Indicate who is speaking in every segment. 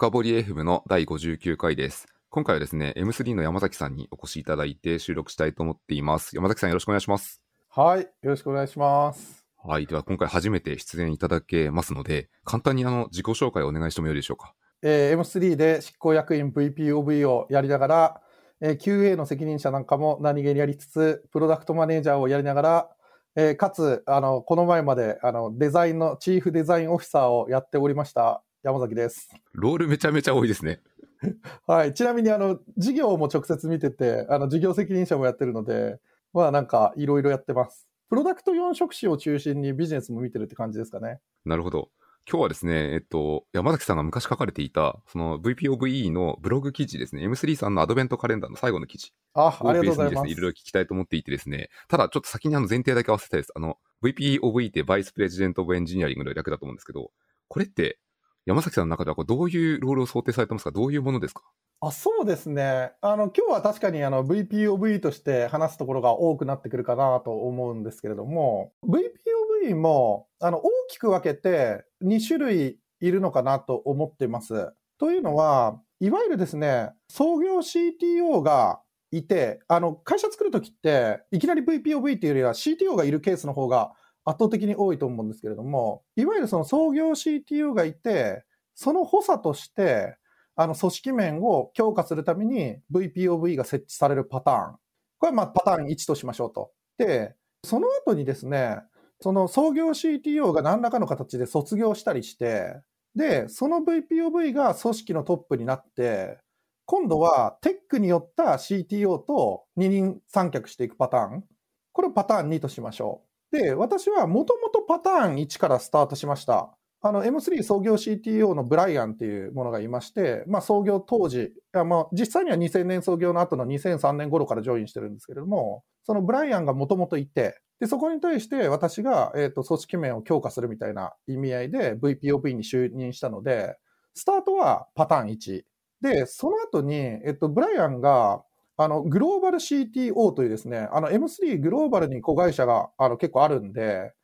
Speaker 1: 深掘り FM の第59回です。今回はですね、M3 の山崎さんにお越しいただいて収録したいと思っています。山崎さんよろしくお願いします。
Speaker 2: はい。よろしくお願いします。
Speaker 1: はい。では今回初めて出演いただけますので、簡単にあの自己紹介をお願いしてもよいでしょうか？
Speaker 2: えー M3 で執行役員 VPOV をやりながら、えー QA の責任者なんかも何気にやりつつ、プロダクトマネージャーをやりながら、えーかつ、あの、この前まで、あの、デザインのチーフデザインオフィサーをやっておりました、山崎です。
Speaker 1: ロールめちゃめちゃ多いですね。
Speaker 2: はい。ちなみに、あの、事業も直接見てて、あの、事業責任者もやってるので、まあ、なんか、いろいろやってます。プロダクト4職種を中心にビジネスも見てるって感じですかね。
Speaker 1: なるほど。今日はですね、えっと、山崎さんが昔書かれていた、その VPOVE のブログ記事ですね、M3 さんのアドベントカレンダーの最後の記事
Speaker 2: あ、あ
Speaker 1: を
Speaker 2: りがとうございます
Speaker 1: い。ろいろ聞きたいと思っていてですね、ただちょっと先にあの前提だけ合わせたいです。あの、VPOVE ってバイスプレジデント・オブ・エンジニアリングの略だと思うんですけど、これって山崎さんの中ではこうどういうロールを想定されてますか？どういうものですか？
Speaker 2: あそうですね。あの、今日は確かにあの VPOV として話すところが多くなってくるかなと思うんですけれども、VPOV もあの大きく分けて2種類いるのかなと思っています。というのは、いわゆるですね、創業 CTO がいて、あの、会社作るときって、いきなり VPOV っていうよりは CTO がいるケースの方が圧倒的に多いと思うんですけれども、いわゆるその創業 CTO がいて、その補佐として、あの組織面を強化するために VPOV が設置されるパターン。これはまあパターン1としましょうと。で、その後にですね、その創業 CTO が何らかの形で卒業したりして、で、その VPOV が組織のトップになって、今度はテックによった CTO と二人三脚していくパターン。これをパターン2としましょう。で、私はもともとパターン1からスタートしました。あの M3 創業 CTO のブライアンっていうものがいまして、まあ、創業当時、まあ実際には2000年創業の後の2003年頃からジョインしてるんですけれども、そのブライアンがもともといて、でそこに対して私が、えー、と組織面を強化するみたいな意味合いで VPOV に就任したので、スタートはパターン1。で、その後に、えっと、ブライアンが、あの、グローバル CTO というですね、あの M3 グローバルに子会社があの結構あるんで、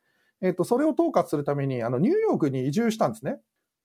Speaker 2: えっと、それを統括するために、あの、ニューヨークに移住したんですね。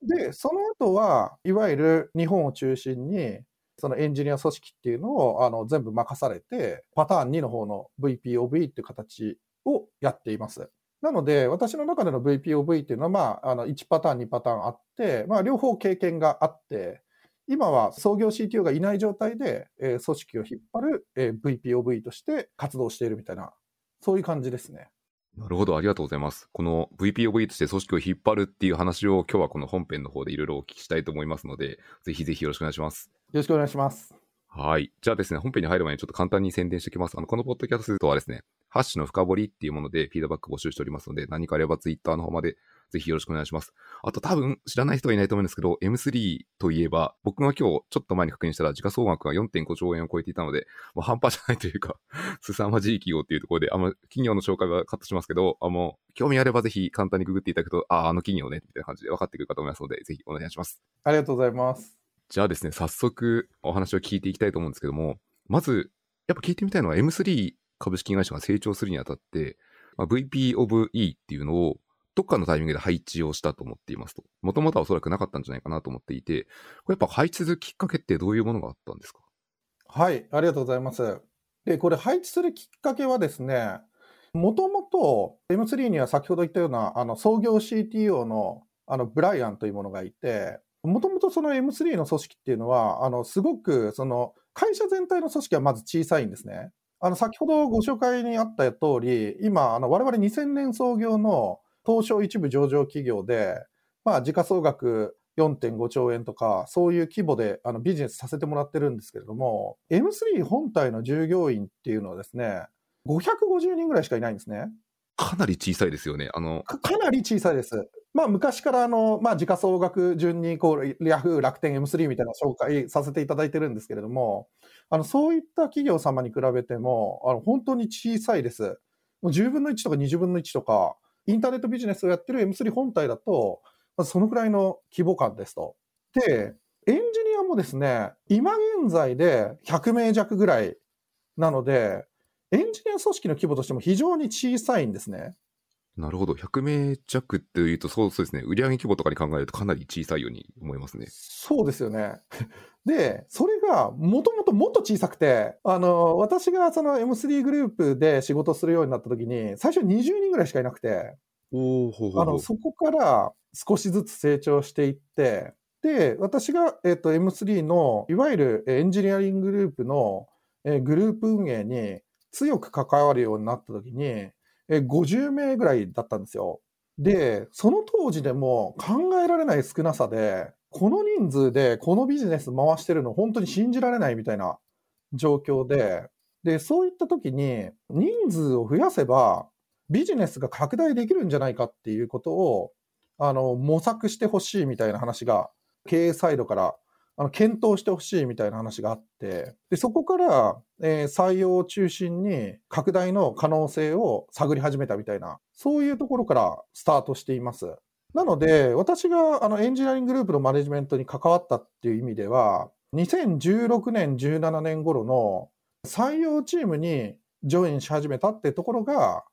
Speaker 2: で、その後は、いわゆる日本を中心に、そのエンジニア組織っていうのをあの全部任されて、パターン2の方の VPOV っていう形をやっています。なので、私の中での VPOV っていうのは、まあ、あの1パターン、2パターンあって、まあ、両方経験があって、今は創業 CTO がいない状態で、えー組織を引っ張る、えー VPOV として活動しているみたいな、そういう感じですね。
Speaker 1: なるほど、ありがとうございます。この VPOV として組織を引っ張るっていう話を今日はこの本編の方でいろいろお聞きしたいと思いますので、ぜひぜひよろしくお願いします。
Speaker 2: よろしくお願いします。
Speaker 1: はい。じゃあですね、本編に入る前にちょっと簡単に宣伝しておきます。あの、このポッドキャストはですね、ハッシュの深掘りっていうものでフィードバック募集しておりますので、何かあればツイッターの方までぜひよろしくお願いします。あと多分知らない人はいないと思うんですけど、M3 といえば、僕が今日ちょっと前に確認したら時価総額が4.5兆円を超えていたので、もう半端じゃないというか、凄まじい企業っていうところで、あんま企業の紹介はカットしますけど、あもう興味あればぜひ簡単にググっていただくと、ああ、あの企業ね、みたいな感じで分かってくるかと思いますので、ぜひお願いします。
Speaker 2: ありがとうございます。
Speaker 1: じゃあですね、早速お話を聞いていきたいと思うんですけども、まず、やっぱ聞いてみたいのは M3 株式会社が成長するにあたって、まあ、VP of E っていうのをどっかのタイミングで配置をしたと思っていますと。もともとはおそらくなかったんじゃないかなと思っていて、これやっぱ配置するきっかけってどういうものがあったんですか？
Speaker 2: はい、ありがとうございます。で、これ配置するきっかけはですね、もともと M3 には先ほど言ったようなあの創業 CTO のあのブライアンというものがいて、もともとその M3 の組織っていうのは、あのすごくその会社全体の組織はまず小さいんですね。あの先ほどご紹介にあった通り、今、あの我々2000年創業の東証一部上場企業で、まあ、時価総額4.5兆円とか、そういう規模であのビジネスさせてもらってるんですけれども、M3 本体の従業員っていうのはですね、550人ぐらいしかいないんですね。
Speaker 1: かなり小さいですよね。あの、
Speaker 2: かかなり小さいです。まあ、昔からあの、まあ、時価総額順にこう、ヤフー、楽天、M3 みたいなのを紹介させていただいてるんですけれども、あのそういった企業様に比べても、あの本当に小さいです。もう10分の1とか20分の1とか、インターネットビジネスをやってる M3 本体だと、まずそのくらいの規模感ですと。で、エンジニアもですね、今現在で100名弱ぐらいなので、エンジニア組織の規模としても非常に小さいんですね。
Speaker 1: なるほど。100名弱っていうと、そうそうですね。売上規模とかに考えるとかなり小さいように思いますね。
Speaker 2: そうですよね。で、それがもともともっと小さくて、あの、私がその M3 グループで仕事するようになった時に、最初20人ぐらいしかいなくて、
Speaker 1: おほうほう
Speaker 2: あの、そこから少しずつ成長していって、で、私が、えっと、M3 の、いわゆるえーエンジニアリンググループの、えーグループ運営に強く関わるようになった時に、え50名ぐらいだったんですよ。で、その当時でも考えられない少なさで、この人数でこのビジネス回してるの本当に信じられないみたいな状況で、で、そういった時に人数を増やせばビジネスが拡大できるんじゃないかっていうことを、あの、模索してほしいみたいな話が、経営サイドから、あの、検討してほしいみたいな話があって、で、そこから、えー採用を中心に拡大の可能性を探り始めたみたいな、そういうところからスタートしています。なので、私があのエンジニアリンググループのマネジメントに関わったっていう意味では、2016年、17年頃の採用チームにジョインし始めたってところが、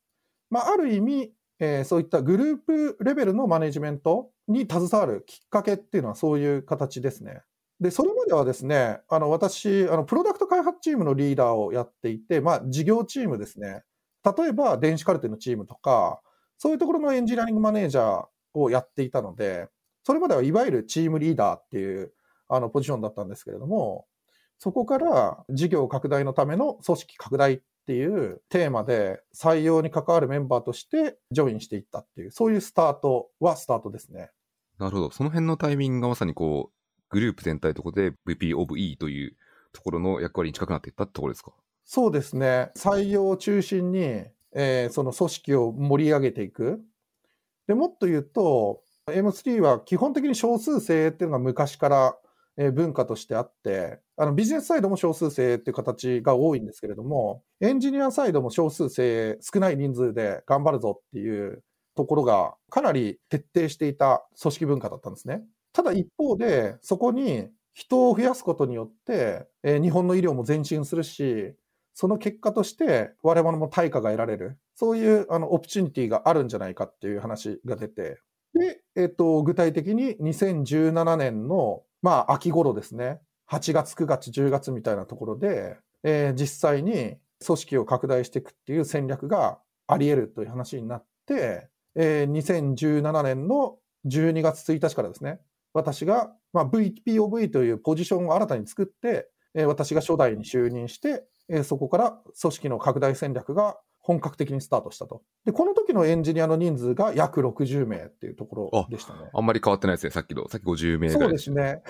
Speaker 2: まあ、ある意味、えーそういったグループレベルのマネジメントに携わるきっかけっていうのはそういう形ですね。で、それまではですね、あの、私、あの、プロダクト開発チームのリーダーをやっていて、まあ、事業チームですね。例えば、電子カルテのチームとか、そういうところのエンジニアリングマネージャーをやっていたので、それまではいわゆるチームリーダーっていう、あの、ポジションだったんですけれども、そこから事業拡大のための組織拡大っていうテーマで採用に関わるメンバーとしてジョインしていったっていう、そういうスタートはスタートですね。
Speaker 1: なるほど。その辺のタイミングがまさにこう、グループ全体のところで VP of E というところの役割に近くなっていったってところですか？
Speaker 2: そうですね。採用を中心に、えーその組織を盛り上げていく。でもっと言うと、M3 は基本的に少数精鋭っていうのが昔から文化としてあって、あのビジネスサイドも少数精鋭っていう形が多いんですけれども、エンジニアサイドも少数精鋭、少ない人数で頑張るぞっていうところがかなり徹底していた組織文化だったんですね。ただ一方で、そこに人を増やすことによって、え日本の医療も前進するし、その結果として我々も対価が得られる。そういうあのオプチュニティがあるんじゃないかっていう話が出て、で、えっと、具体的に2017年の、まあ、秋頃ですね。8月、9月、10月みたいなところで、えー実際に組織を拡大していくっていう戦略があり得るという話になって、えー2017年の12月1日からですね、私が、まあ、VPOV というポジションを新たに作って、えー私が初代に就任して、えーそこから組織の拡大戦略が本格的にスタートしたと。で、この時のエンジニアの人数が約60名っていうところでしたね。
Speaker 1: あんまり変わってないですね。さっきの、さっき50名ぐらい。
Speaker 2: そうですね。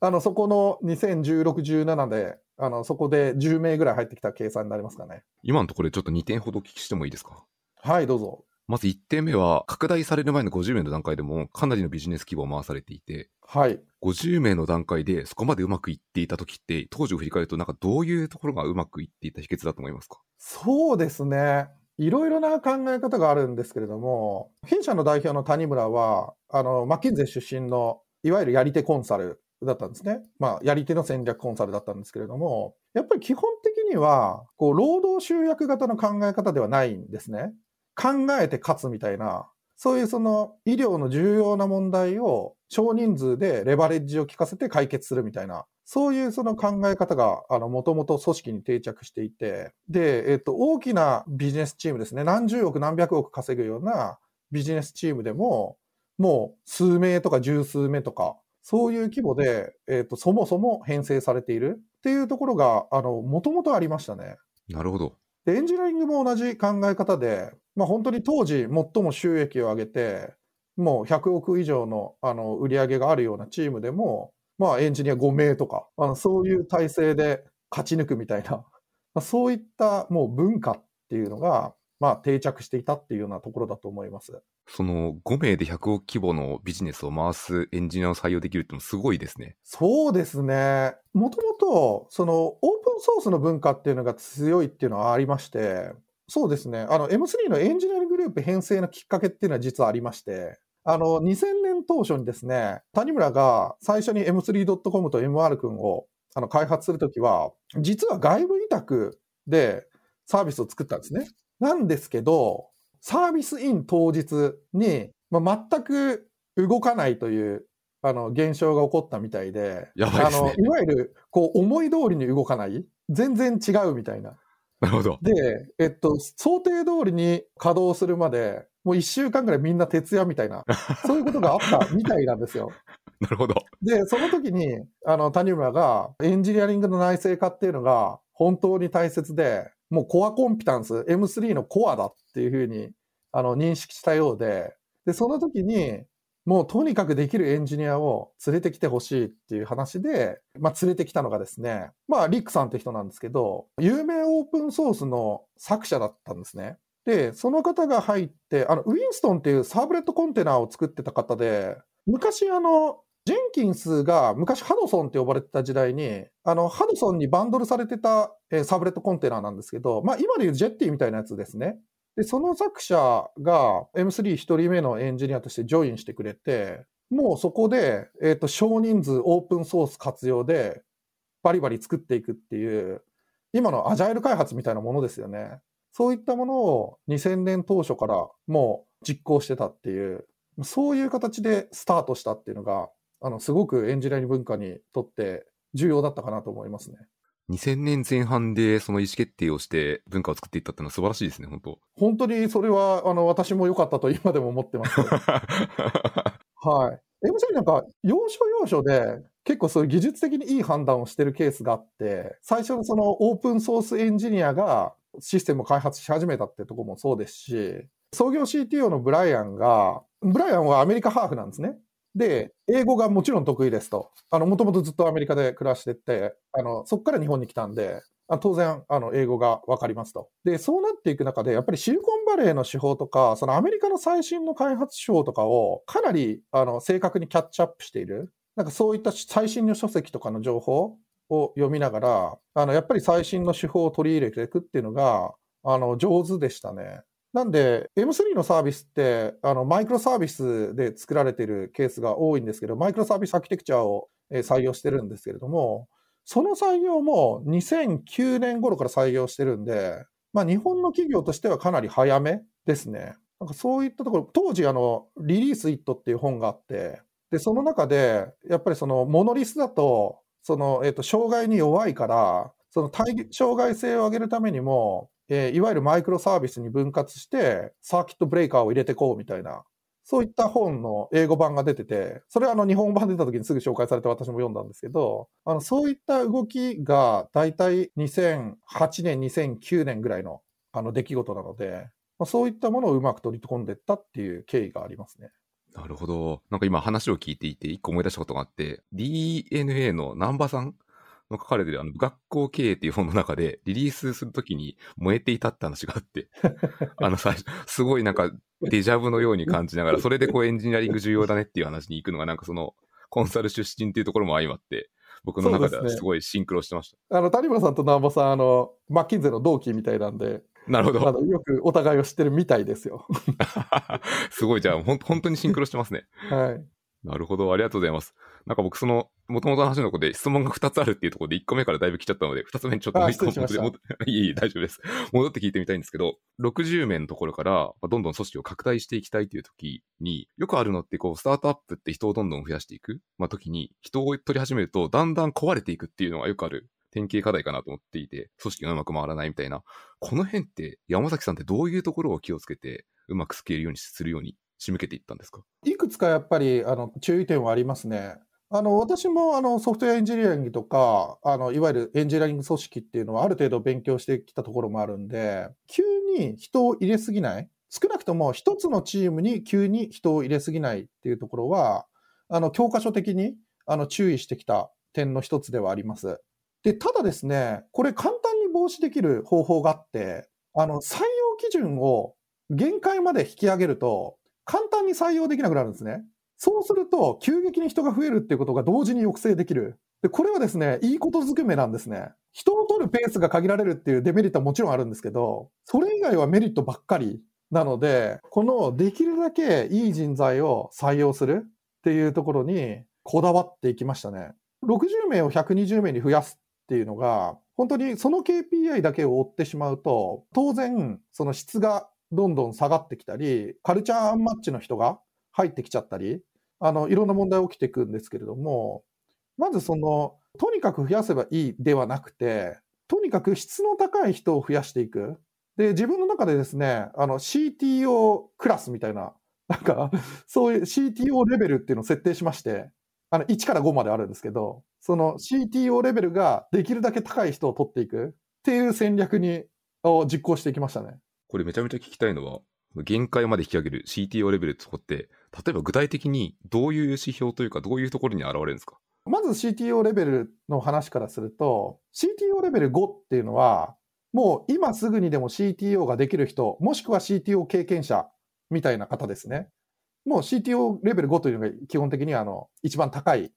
Speaker 2: あの、そこの2016、17で、あの、そこで10名ぐらい入ってきた計算になりますかね。
Speaker 1: 今のところでちょっと2点ほどお聞きしてもいいですか？
Speaker 2: はい、どうぞ。
Speaker 1: まず1点目は、拡大される前の50名の段階でも、かなりのビジネス規模を回されていて、
Speaker 2: はい。
Speaker 1: 50名の段階でそこまでうまくいっていた時って、当時を振り返ると、なんかどういうところがうまくいっていた秘訣だと思いますか？
Speaker 2: そうですね。いろいろな考え方があるんですけれども、弊社の代表の谷村は、あの、マッキンゼー出身の、いわゆるやり手コンサルだったんですね。まあ、やり手の戦略コンサルだったんですけれども、やっぱり基本的には、こう、労働集約型の考え方ではないんですね。考えて勝つみたいな、そういうその医療の重要な問題を少人数でレバレッジを効かせて解決するみたいな、そういうその考え方が、あの、もともと組織に定着していて、で、えっと、大きなビジネスチームですね、何十億何百億稼ぐようなビジネスチームでも、もう数名とか十数名とか、そういう規模で、えっと、そもそも編成されているっていうところが、あの、もともとありましたね。
Speaker 1: なるほど。
Speaker 2: で、エンジニアリングも同じ考え方で、まあ本当に当時最も収益を上げて、もう100億以上のあの売り上げがあるようなチームでも、まあエンジニア5名とか、あのそういう体制で勝ち抜くみたいな、まあそういったもう文化っていうのが、まあ定着していたっていうようなところだと思います。
Speaker 1: その5名で100億規模のビジネスを回すエンジニアを採用できるってもすごいですね。
Speaker 2: そうですね。もともと、そのオープンソースの文化っていうのが強いっていうのはありまして、そうですね。あの M3 のエンジニアリンググループ編成のきっかけっていうのは実はありまして、あの2000年当初にですね、谷村が最初に M3.com と MR 君をあの開発するときは、実は外部委託でサービスを作ったんですね。なんですけど、サービスイン当日に、まあ、全く動かないという、あの、現象が起こったみたいで、
Speaker 1: やばいね
Speaker 2: あの、いわゆる、こう、思い通りに動かない全然違うみたいな。
Speaker 1: なるほど。
Speaker 2: で、えっと、想定通りに稼働するまで、もう一週間ぐらいみんな徹夜みたいな、そういうことがあったみたいなんですよ。
Speaker 1: なるほど。
Speaker 2: で、その時に、あの、谷村が、エンジニアリングの内製化っていうのが本当に大切で、もうコアコンピタンス、M3 のコアだっていうふうに、あの、認識したようで、で、その時に、もうとにかくできるエンジニアを連れてきてほしいっていう話で、まあ連れてきたのがですね、まあリックさんって人なんですけど、有名オープンソースの作者だったんですね。で、その方が入って、あの、ウィンストンっていうサーブレットコンテナを作ってた方で、昔あの、ジェンキンスが昔ハドソンって呼ばれてた時代に、あの、ハドソンにバンドルされてた、えーサーブレットコンテナなんですけど、まあ今でいうジェッティみたいなやつですね。で、その作者が M3 一人目のエンジニアとしてジョインしてくれて、もうそこで、えっ、と、少人数オープンソース活用でバリバリ作っていくっていう、今のアジャイル開発みたいなものですよね。そういったものを2000年当初からもう実行してたっていう、そういう形でスタートしたっていうのが、あの、すごくエンジニアリング文化にとって重要だったかなと思いますね。
Speaker 1: 2000年前半でその意思決定をして文化を作っていったっていうのは素晴らしいですね、本当
Speaker 2: 本当にそれは、あの、私も良かったと今でも思ってます。はい。MC なんか、要所要所で、結構そういう技術的にいい判断をしてるケースがあって、最初のそのオープンソースエンジニアがシステムを開発し始めたってとこもそうですし、創業 CTO のブライアンが、ブライアンはアメリカハーフなんですね。で、英語がもちろん得意ですと。あの、もともとずっとアメリカで暮らしてて、あの、そこから日本に来たんで、あ当然、あの、英語がわかりますと。で、そうなっていく中で、やっぱりシリコンバレーの手法とか、そのアメリカの最新の開発手法とかをかなり、あの、正確にキャッチアップしている。なんかそういった最新の書籍とかの情報を読みながら、あの、やっぱり最新の手法を取り入れていくっていうのが、あの、上手でしたね。なんで、M3 のサービスって、あの、マイクロサービスで作られているケースが多いんですけど、マイクロサービスアーキテクチャを採用してるんですけれども、その採用も2009年頃から採用してるんで、まあ日本の企業としてはかなり早めですね。なんかそういったところ、当時あの、リリースイットっていう本があって、で、その中で、やっぱりそのモノリスだと、その、えっ、と、障害に弱いから、その障害性を上げるためにも、えーいわゆるマイクロサービスに分割して、サーキットブレーカーを入れてこうみたいな、そういった本の英語版が出てて、それはあの日本版出た時にすぐ紹介されて私も読んだんですけど、あのそういった動きが大体2008年、2009年ぐらいのあの出来事なので、まあ、そういったものをうまく取り込んでいったっていう経緯がありますね。
Speaker 1: なるほど。なんか今話を聞いていて、一個思い出したことがあって、DNA の南波さんの書かれてるあの、学校経営っていう本の中で、リリースするときに燃えていたって話があって、あの最初、すごいなんかデジャブのように感じながら、それでこうエンジニアリング重要だねっていう話に行くのが、なんかその、コンサル出身っていうところも相まって、僕の中ではすごいシンクロしてまし
Speaker 2: あの、谷村さんと南波さん、あの、マッキンゼーの同期みたいなんで、
Speaker 1: た。なるほど。
Speaker 2: あのよくお互いを知ってるみたいですよ。
Speaker 1: すごい、じゃあ、ほん本当にシンクロしてますね。
Speaker 2: はい。
Speaker 1: なるほど、ありがとうございます。なんか僕、その、もともとの話のところで質問が2つあるっていうところで1個目からだいぶ来ちゃったので、2つ目にちょっともう
Speaker 2: あ
Speaker 1: 1個 いえいえ、大丈夫です。戻って聞いてみたいんですけど、60名のところから、まあどんどん組織を拡大していきたいという時に、よくあるのって、こう、スタートアップって人をどんどん増やしていく、まあ、時に、人を取り始めると、だんだん壊れていくっていうのがよくある典型課題かなと思っていて、組織がうまく回らないみたいな。この辺って、山崎さんってどういうところを気をつけて、うまくスケールようにするように仕向けていったんですか？
Speaker 2: いくつかやっぱりあの注意点はありますね。あの私もあのソフトウェアエンジニアリングとかあのいわゆるエンジニアリング組織っていうのはある程度勉強してきたところもあるんで急に人を入れすぎない少なくとも一つのチームに急に人を入れすぎないっていうところはあの教科書的にあの注意してきた点の一つではあります。でただですねこれ簡単に防止できる方法があってあの採用基準を限界まで引き上げると簡単に採用できなくなるんですね。そうすると、急激に人が増えるっていうことが同時に抑制できる。で、これはですね、いいことずくめなんですね。人を取るペースが限られるっていうデメリットはもちろんあるんですけど、それ以外はメリットばっかりなので、このできるだけいい人材を採用するっていうところにこだわっていきましたね。60名を120名に増やすっていうのが、本当にその KPI だけを追ってしまうと、当然、その質がどんどん下がってきたり、カルチャーアンマッチの人が入ってきちゃったり、あの、いろんな問題起きていくんですけれども、まずその、とにかく増やせばいいではなくて、とにかく質の高い人を増やしていく。で、自分の中でですね、あの、CTO クラスみたいな、なんか、そういう CTO レベルっていうのを設定しまして、あの、1から5まであるんですけど、その CTO レベルができるだけ高い人を取っていくっていう戦略に、を実行していきましたね。
Speaker 1: これめちゃめちゃ聞きたいのは、限界まで引き上げる CTO レベルってとこって、例えば具体的にどういう指標というか、どういうところに現れるんですか？
Speaker 2: まず CTO レベルの話からすると、CTO レベル5っていうのは、もう今すぐにでも CTO ができる人、もしくは CTO 経験者みたいな方ですね。もう CTO レベル5というのが基本的にあの一番高い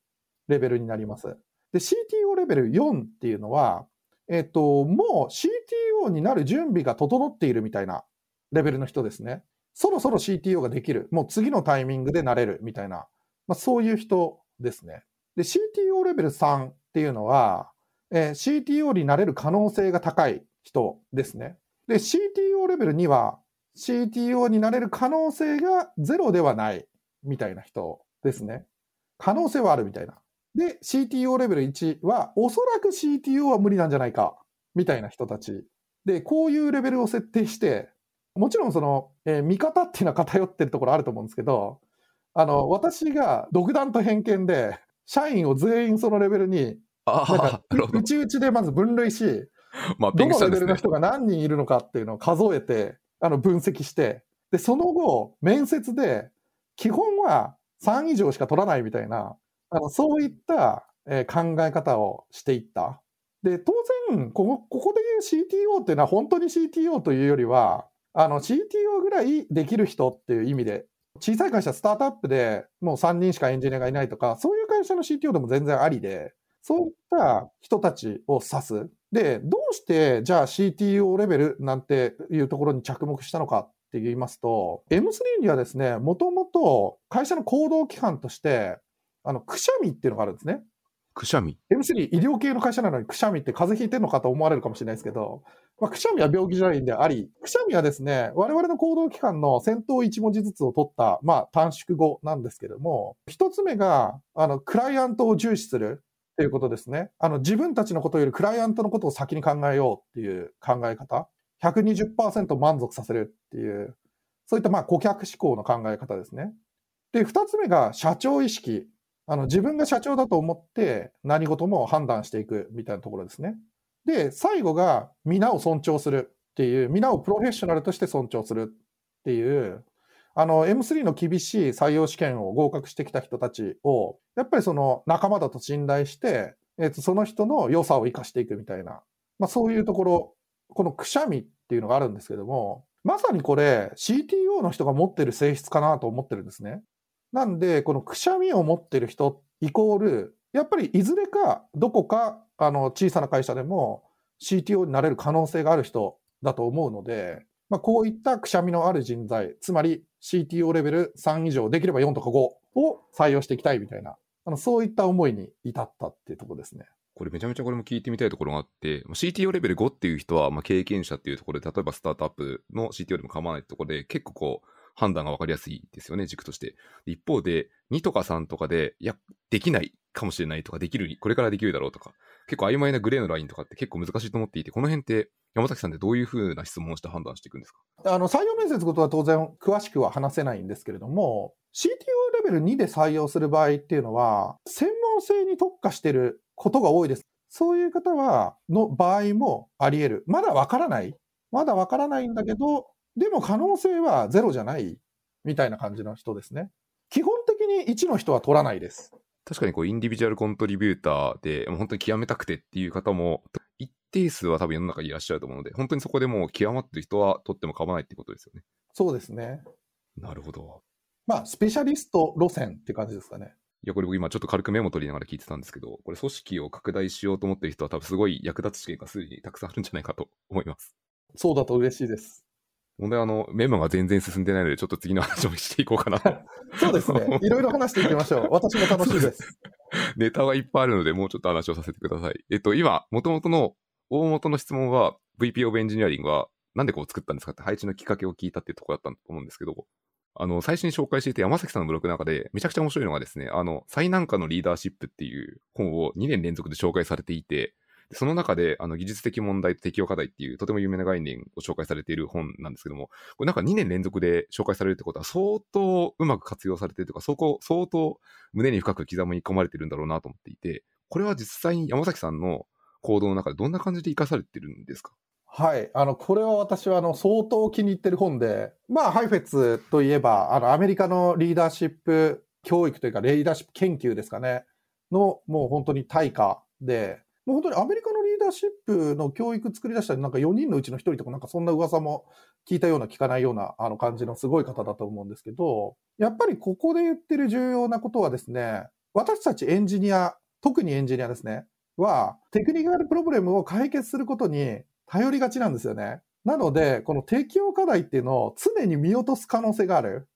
Speaker 2: レベルになります。で、CTO レベル4っていうのは、えっと、もう CTO になる準備が整っているみたいなレベルの人ですね。そろそろ CTO ができる。もう次のタイミングでなれるみたいな、まあ、そういう人ですね。で、CTO レベル3っていうのは、えー CTO になれる可能性が高い人ですね。で、CTO レベル2は、CTO になれる可能性がゼロではないみたいな人ですね。可能性はあるみたいな。で、CTO レベル1は、おそらく CTO は無理なんじゃないかみたいな人たち。で、こういうレベルを設定して、もちろんその、えー見方っていうのは偏ってるところあると思うんですけど、あの、私が独断と偏見で、社員を全員そのレベルに、
Speaker 1: あ
Speaker 2: なんう。ちうちでまず分類し、
Speaker 1: まあ、
Speaker 2: どのレベルの。人が何人いるのかっていうのを数えて、あの、分析して、で、その後、面接で、基本は3以上しか取らないみたいな、あの、そういった、えー考え方をしていった。で、当然、ここ、ここで言う CTO っていうのは本当に CTO というよりは、あの、CTO ぐらいできる人っていう意味で、小さい会社、スタートアップでもう3人しかエンジニアがいないとか、そういう会社の CTO でも全然ありで、そういった人たちを指す。で、どうして、じゃあ CTO レベルなんていうところに着目したのかって言いますと、M3 にはですね、もともと会社の行動規範として、あの、くしゃみっていうのがあるんですね。
Speaker 1: くしゃみ。
Speaker 2: M3 医療系の会社なのにくしゃみって風邪ひいてるのかと思われるかもしれないですけど、まあ、くしゃみは病気じゃないんであり、くしゃみはですね、我々の行動期間の先頭1文字ずつを取った、まあ、短縮語なんですけども、一つ目が、あの、クライアントを重視するっていうことですね。あの、自分たちのことよりクライアントのことを先に考えようっていう考え方。120%満足させるっていう、そういったまあ顧客志向の考え方ですね。で、二つ目が社長意識。あの、自分が社長だと思って何事も判断していくみたいなところですね。で、最後が皆を尊重するっていう、皆をプロフェッショナルとして尊重するっていう、あの、M3 の厳しい採用試験を合格してきた人たちを、やっぱりその仲間だと信頼して、えっと、その人の良さを生かしていくみたいな、まあそういうところ、このくしゃみっていうのがあるんですけども、まさにこれ CTO の人が持ってる性質かなと思ってるんですね。なんで、このくしゃみを持ってる人イコール、やっぱりいずれかどこかあの小さな会社でも CTO になれる可能性がある人だと思うので、まあ、こういったくしゃみのある人材、つまり CTO レベル3以上、できれば4とか5を採用していきたいみたいな、あのそういった思いに至ったっていうところですね。
Speaker 1: これめちゃめちゃこれも聞いてみたいところがあって、CTO レベル5っていう人は、まあ、経験者っていうところで、例えばスタートアップの CTO でも構わないところで、結構こう、判断が分かりやすいですよね、軸として。一方で、2とか3とかで、いや、できないかもしれないとか、できる、これからできるだろうとか、結構曖昧なグレーのラインとかって結構難しいと思っていて、この辺って、山崎さんってどういうふうな質問をして判断していくんですか？
Speaker 2: あの採用面接ことは当然詳しくは話せないんですけれども、CTO レベル2で採用する場合っていうのは、専門性に特化していることが多いです。そういう方は、の場合もあり得る。まだわからない。まだわからないんだけど、でも可能性はゼロじゃない。みたいな感じの人ですね。基本的に1の人は取らないです。
Speaker 1: 確かにこう、インディビジュアルコントリビューターで、もう本当に極めたくてっていう方も、一定数は多分世の中にいらっしゃると思うので、本当にそこでもう極まってる人は取っても構わないってことですよね。
Speaker 2: そうですね。
Speaker 1: なるほど。
Speaker 2: まあ、スペシャリスト路線って感じですかね。
Speaker 1: いや、これ僕今ちょっと軽くメモ取りながら聞いてたんですけど、これ組織を拡大しようと思ってる人は多分すごい役立つ知見がすでにたくさんあるんじゃないかと思います。
Speaker 2: そうだと嬉しいです。
Speaker 1: 問題はあの、メモが全然進んでないので、ちょっと次の話もしていこうかなと。
Speaker 2: そうですね。いろいろ話していきましょう。私も楽しいです。
Speaker 1: ネタがいっぱいあるので、もうちょっと話をさせてください。えっと、今、元々の大元の質問は、VP of Engineering はなんでこう作ったんですかって配置のきっかけを聞いたっていうところだったと思うんですけど、あの、最初に紹介していた山崎さんのブログの中で、めちゃくちゃ面白いのがですね、あの、最難関のリーダーシップっていう本を2年連続で紹介されていて、その中で、あの、技術的問題と適用課題っていう、とても有名な概念を紹介されている本なんですけども、これなんか2年連続で紹介されるってことは、相当うまく活用されてるとか、そこ、相当胸に深く刻み込まれてるんだろうなと思っていて、これは実際に山崎さんの行動の中でどんな感じで活かされてるんですか？
Speaker 2: はい。あの、これは私は、あの、相当気に入ってる本で、まあ、ハイフェッツといえば、あの、アメリカのリーダーシップ教育というか、リーダーシップ研究ですかね、の、もう本当に対価で、もう本当にアメリカのリーダーシップの教育作り出したなんか4人のうちの1人とか、なんかそんな噂も聞いたような聞かないようなあの感じのすごい方だと思うんですけど、やっぱりここで言ってる重要なことはですね、私たちエンジニア、特にエンジニアですね、は、テクニカルプロブレムを解決することに頼りがちなんですよね。なので、この適用課題っていうのを常に見落とす可能性がある。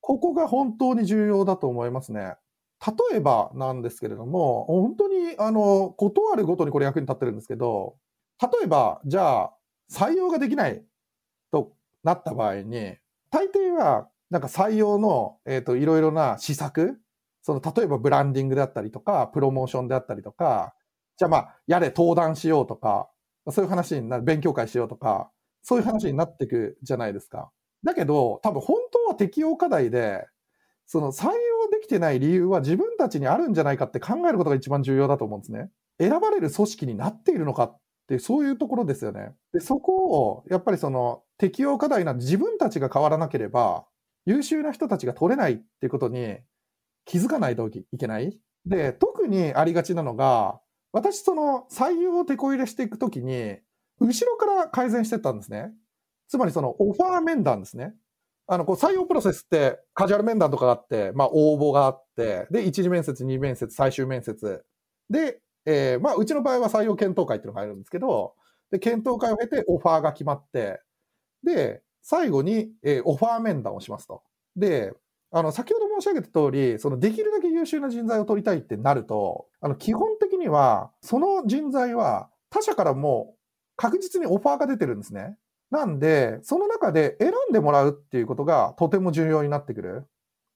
Speaker 2: ここが本当に重要だと思いますね。例えばなんですけれども、本当に、あの、ことあるごとにこれ役に立ってるんですけど、例えば、じゃあ、採用ができないとなった場合に、大抵は、なんか採用の、えっ、ー、と、いろいろな施策、その、例えばブランディングであったりとか、プロモーションであったりとか、じゃあまあ、やれ登壇しようとか、そういう話になる、勉強会しようとか、そういう話になっていくじゃないですか。だけど、多分本当は適用課題で、その採用きてない理由は自分たちにあるんじゃないかって考えることが一番重要だと思うんですね。選ばれる組織になっているのかってそういうところですよね。で、そこをやっぱりその適用課題な自分たちが変わらなければ優秀な人たちが取れないっていうことに気づかないといけない。で、特にありがちなのが、私その採用を手こ入れしていくときに、後ろから改善してったんですね。つまりそのオファー面談ですね。あの、こう採用プロセスってカジュアル面談とかがあって、まあ応募があって、で、一次面接、二次面接、最終面接。で、えー、まあうちの場合は採用検討会っていうのがあるんですけど、で、検討会を経てオファーが決まって、で、最後に、えー、オファー面談をしますと。で、あの、先ほど申し上げた通り、そのできるだけ優秀な人材を取りたいってなると、あの、基本的には、その人材は他社からも確実にオファーが出てるんですね。なんで、その中で選んでもらうっていうことがとても重要になってくる。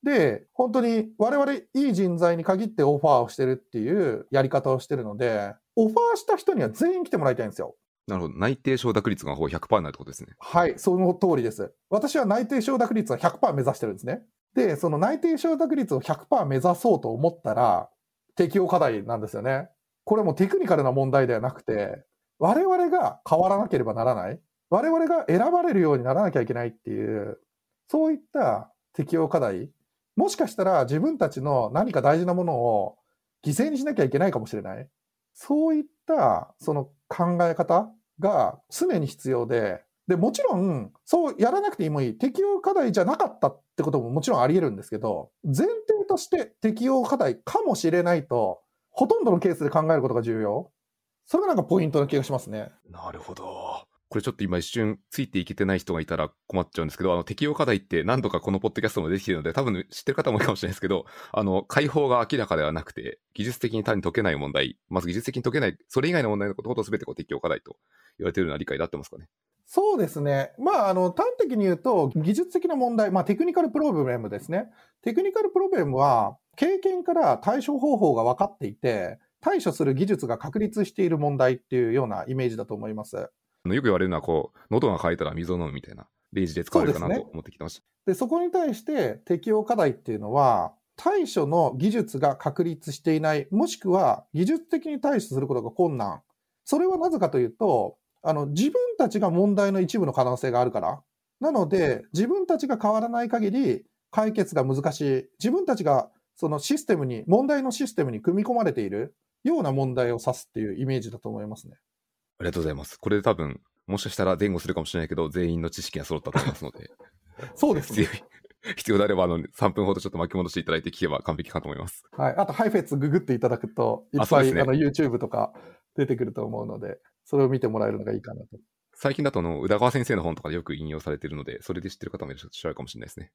Speaker 2: で、本当に我々いい人材に限ってオファーをしてるっていうやり方をしてるので、オファーした人には全員来てもらいたいんですよ。
Speaker 1: なるほど。内定承諾率がほぼ100%になるってことですね。
Speaker 2: はい、その通りです。私は内定承諾率は100%目指してるんですね。で、その内定承諾率を100%目指そうと思ったら、適用課題なんですよね。これもテクニカルな問題ではなくて、我々が変わらなければならない。我々が選ばれるようにならなきゃいけないっていう、そういった適用課題、もしかしたら自分たちの何か大事なものを犠牲にしなきゃいけないかもしれない。そういったその考え方が常に必要で、で、もちろん、そうやらなくてもいい。適用課題じゃなかったってことももちろんあり得るんですけど、前提として適用課題かもしれないと、ほとんどのケースで考えることが重要。それがなんかポイントな気がしますね。
Speaker 1: なるほど。これちょっと今一瞬ついていけてない人がいたら困っちゃうんですけど、あの適用課題って何度かこのポッドキャストもできているので、多分知ってる方もいるかもしれないですけど、あの、解放が明らかではなくて、技術的に単に解けない問題、まず技術的に解けない、それ以外の問題のことほど全てこう適用課題と言われているような理解で合ってますかね。
Speaker 2: そうですね。まあ、あの、端的に言うと、技術的な問題、まあ、テクニカルプロブレムですね。テクニカルプロブレムは、経験から対処方法が分かっていて、対処する技術が確立している問題っていうようなイメージだと思います。よ
Speaker 1: く言われるのは、こう、喉が渇いたら水を飲むみたいな例示で使われるかなと思ってきてました。
Speaker 2: で、ね、そこに対して適用課題っていうのは、対処の技術が確立していない、もしくは技術的に対処することが困難。それはなぜかというと、あの、自分たちが問題の一部の可能性があるから。なので、自分たちが変わらない限り、解決が難しい。自分たちがそのシステムに、問題のシステムに組み込まれているような問題を指すっていうイメージだと思いますね。
Speaker 1: ありがとうございます。これで多分、もしかしたら前後するかもしれないけど、全員の知識が揃ったと思いますので。
Speaker 2: そうです
Speaker 1: ね。必要であれば、あの、3分ほどちょっと巻き戻していただいて聞けば完璧かと思います。
Speaker 2: はい。あと、ハイフェッツググっていただくと、いっぱいあ、ね、あの YouTube とか出てくると思うので、それを見てもらえるのがいいかなと。
Speaker 1: 最近だとの宇田川先生の本とかでよく引用されているので、それで知ってる方もいらっしゃるかもしれないですね。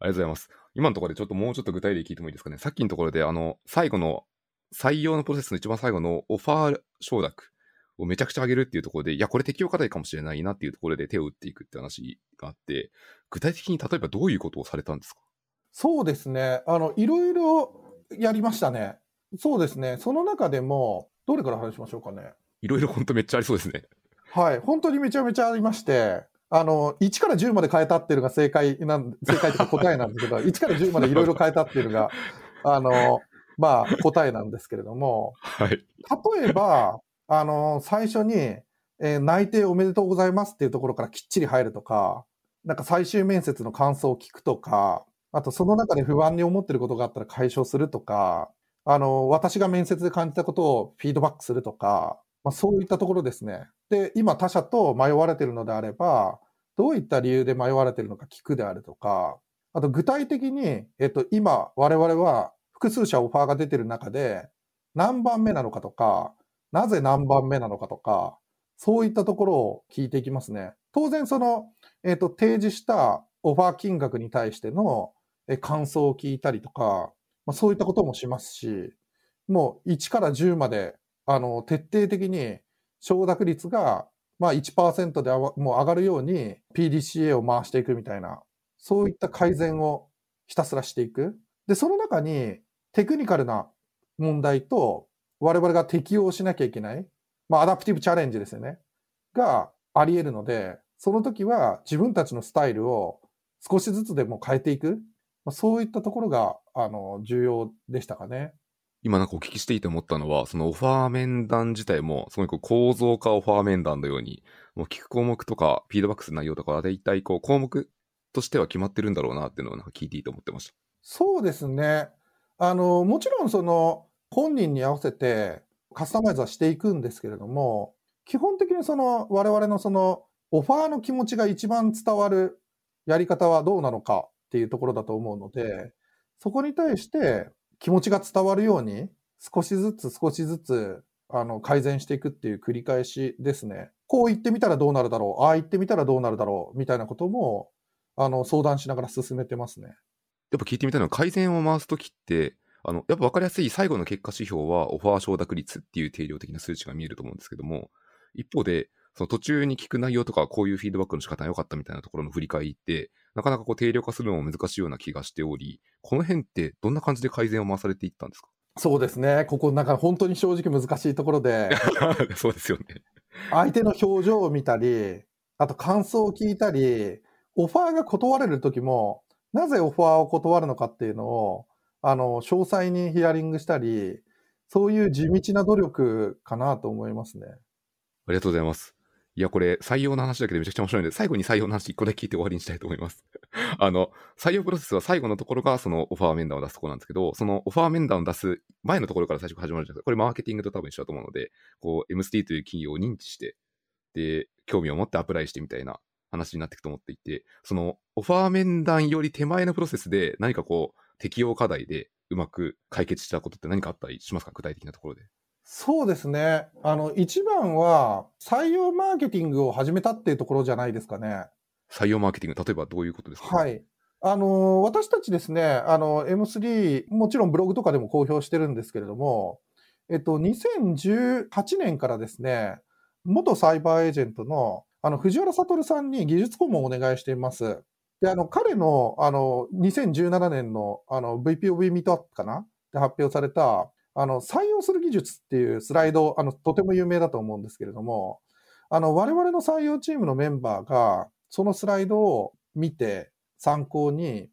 Speaker 1: ありがとうございます。今のところでちょっともうちょっと具体例聞いてもいいですかね。さっきのところで、あの、最後の、採用のプロセスの一番最後のオファー承諾をめちゃくちゃ上げるっていうところで、いや、これ適用課題かもしれないなっていうところで手を打っていくって話があって、具体的に例えばどういうことをされたんですか？
Speaker 2: そうですね。あの、いろいろやりましたね。そうですね。その中でも、どれから話しましょうかね。
Speaker 1: いろいろ本当めっちゃありそうですね。
Speaker 2: はい。本当にめちゃめちゃありまして、あの、1から10まで変えたっていうのが正解なん、正解というか答えなんですけど、1から10までいろいろ変えたっていうのが、あの、まあ、答えなんですけれども、
Speaker 1: はい。
Speaker 2: 例えば、あの、最初に、えー内定おめでとうございますっていうところからきっちり入るとか、なんか最終面接の感想を聞くとか、あとその中で不安に思ってることがあったら解消するとか、あの、私が面接で感じたことをフィードバックするとか、まあ、そういったところですね。で、今他社と迷われてるのであれば、どういった理由で迷われてるのか聞くであるとか、あと具体的に、えっと、今我々は複数社オファーが出てる中で、何番目なのかとか、なぜ何番目なのかとか、そういったところを聞いていきますね。当然その、えっ、と、提示したオファー金額に対しての感想を聞いたりとか、まあ、そういったこともしますし、もう1から10まで、あの、徹底的に承諾率が、まあ1%であわもう上がるように PDCA を回していくみたいな、そういった改善をひたすらしていく。で、その中にテクニカルな問題と我々が適用しなきゃいけない、まあアダプティブチャレンジですよね。があり得るので、その時は自分たちのスタイルを少しずつでも変えていく。まあ、そういったところが、あの、重要でしたかね。
Speaker 1: 今なんかお聞きしていて思ったのは、そのオファー面談自体も、すごいこう構造化オファー面談のように、もう聞く項目とか、フィードバックする内容とかは、だいたいこう項目としては決まってるんだろうなっていうのをなんか聞いていて思ってました。
Speaker 2: そうですね。あの、もちろんその、本人に合わせてカスタマイズはしていくんですけれども、基本的にその、我々のその、オファーの気持ちが一番伝わるやり方はどうなのかっていうところだと思うので、そこに対して気持ちが伝わるように、少しずつ少しずつ、あの、改善していくっていう繰り返しですね。こう言ってみたらどうなるだろう、ああ言ってみたらどうなるだろう、みたいなことも、あの、相談しながら進めてますね。
Speaker 1: やっぱ聞いてみたいのは、改善を回すときって、あの、やっぱ分かりやすい最後の結果指標は、オファー承諾率っていう定量的な数値が見えると思うんですけども、一方で、その途中に聞く内容とか、こういうフィードバックの仕方が良かったみたいなところの振り返りって、なかなかこう定量化するのも難しいような気がしており、この辺ってどんな感じで改善を回されていったんですか？
Speaker 2: そうですね。ここなんか本当に正直難しいところで、
Speaker 1: そうですよね。
Speaker 2: 相手の表情を見たり、あと感想を聞いたり、オファーが断られる時も、なぜオファーを断るのかっていうのを、あの、詳細にヒアリングしたり、そういう地道な努力かなと思いますね。
Speaker 1: ありがとうございます。いや、これ、採用の話だけでめちゃくちゃ面白いので、最後に採用の話一個だけ聞いて終わりにしたいと思います。あの、採用プロセスは最後のところがそのオファー面談を出すところなんですけど、そのオファー面談を出す前のところから最初始まるじゃないですか。これマーケティングと多分一緒だと思うので、こう、MST という企業を認知して、で、興味を持ってアプライしてみたいな話になっていくと思っていて、そのオファー面談より手前のプロセスで何かこう、適用課題でうまく解決したことって何かあったりしますか？具体的なところで。
Speaker 2: そうですね。あの、一番は採用マーケティングを始めたっていうところじゃないですかね。
Speaker 1: 採用マーケティング、例えばどういうことですか？
Speaker 2: はい。あの、私たちですね、あの、M3、もちろんブログとかでも公表してるんですけれども、えっと、2018年からですね、元サイバーエージェントの、あの、藤原悟さんに技術顧問をお願いしています。で、あの、彼の、あの、2017年の、あの、VPOV ミートアップかな？で発表された、あの、採用する技術っていうスライド、あの、とても有名だと思うんですけれども、あの、我々の採用チームのメンバーが、そのスライドを見て、参考に、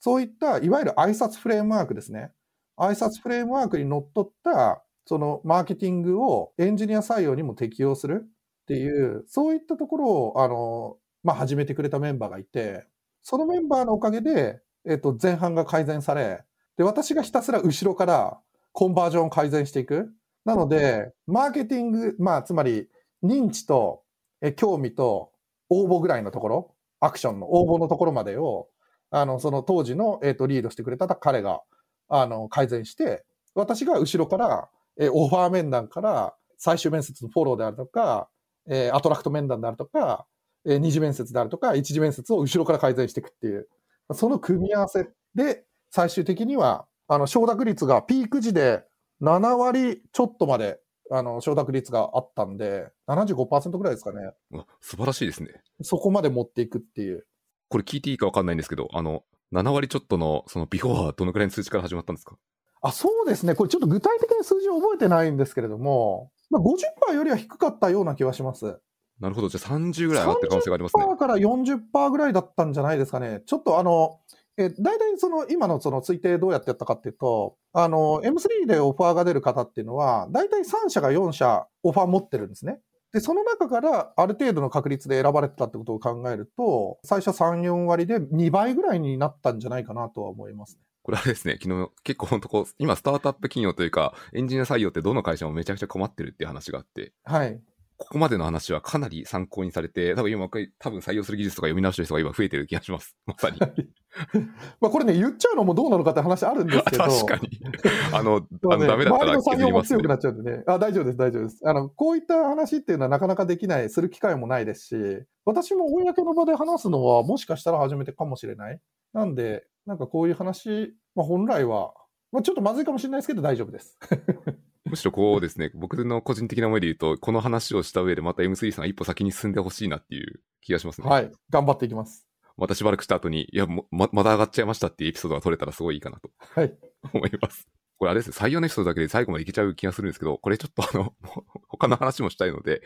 Speaker 2: そういった、いわゆる挨拶フレームワークですね。挨拶フレームワークにのっとった、そのマーケティングをエンジニア採用にも適用するっていう、そういったところを、あの、まあ、始めてくれたメンバーがいて、そのメンバーのおかげで、えっと、前半が改善され、で、私がひたすら後ろからコンバージョンを改善していく。なので、マーケティング、まあ、つまり、認知と、え、興味と、応募ぐらいのところ、アクションの応募のところまでを、あの、その当時の、えっと、リードしてくれた彼が、あの、改善して、私が後ろから、え、オファー面談から、最終面接のフォローであるとか、えーアトラクト面談であるとか、えー二次面接であるとか、一次面接を後ろから改善していくっていう、その組み合わせで、最終的には、あの、承諾率がピーク時で7割ちょっとまであの、承諾率があったんで、75%ぐらいですかね。
Speaker 1: わ素晴らしいですね。
Speaker 2: そこまで持っていくっていう。
Speaker 1: これ聞いていいかわかんないんですけど、あの、7割ちょっとの、そのビフォーはどのくらいの数値から始まったんですか？
Speaker 2: あ、そうですね。これちょっと具体的な数字を覚えてないんですけれども、まあ、50%よりは低かったような気はします。
Speaker 1: なるほど。じゃあ30ぐらい上がってる可能性がありますね。
Speaker 2: 30%から40%ぐらいだったんじゃないですかね。ちょっとあの、え大体その今のその推定どうやってやったかっていうと、あの、M3 でオファーが出る方っていうのは、大体3社が4社オファー持ってるんですね。で、その中からある程度の確率で選ばれてたってことを考えると、最初3、4割で2倍ぐらいになったんじゃないかなとは思いますね。
Speaker 1: これあれですね、昨日結構本当こう、今スタートアップ企業というか、エンジニア採用ってどの会社もめちゃくちゃ困ってるっていう話があって、
Speaker 2: はい。
Speaker 1: ここまでの話はかなり参考にされて、多分今、多分採用する技術とか読み直してる人が今増えてる気がします。まさに。
Speaker 2: まあこれね、言っちゃうのもどうなのかって話あるんですけど。
Speaker 1: 確かに。あの、あのダメだったら
Speaker 2: 周りの作
Speaker 1: 削りますね
Speaker 2: 業も強く。なっちゃうんでね。あ、大丈夫です、大丈夫です。あの、こういった話っていうのはなかなかできない、する機会もないですし、私も公の場で話すのはもしかしたら初めてかもしれない。なんで、なんかこういう話、まあ本来は、まあちょっとまずいかもしれないですけど大丈夫です。
Speaker 1: むしろこうですね、僕の個人的な思いで言うと、この話をした上でまた M3 さん一歩先に進んでほしいなっていう気がしますね。
Speaker 2: はい。頑張っていきます。
Speaker 1: またしばらくした後に、いや、もままだ上がっちゃいましたっていうエピソードが取れたらすごいいいかなと
Speaker 2: はい。
Speaker 1: 思います。これあれですね、採用のエピソードだけで最後までいけちゃう気がするんですけど、これちょっとあの、他の話もしたいので、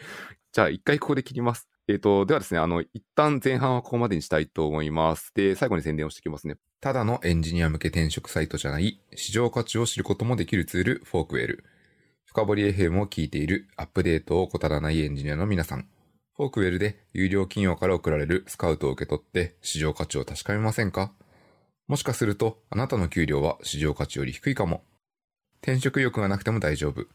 Speaker 1: じゃあ一回ここで切ります。えっ、と、ではですね、あの、一旦前半はここまでにしたいと思います。で、最後に宣伝をしていきますね。ただのエンジニア向け転職サイトじゃない、市場価値を知ることもできるツール、 Forkwell。深掘り FM を聞いているアップデートを怠らないエンジニアの皆さん。 Forkwell で優良企業から送られるスカウトを受け取って市場価値を確かめませんか？もしかするとあなたの給料は市場価値より低いかも。転職意欲がなくても大丈夫。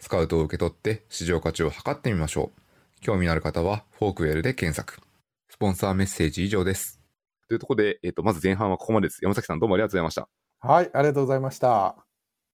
Speaker 1: スカウトを受け取って市場価値を測ってみましょう。興味のある方は Forkwell で検索。スポンサーメッセージ以上です。というところで、えっ、と、まず前半はここまでです。山崎さんどうもありがとうございました。
Speaker 2: はい。ありがとうございました。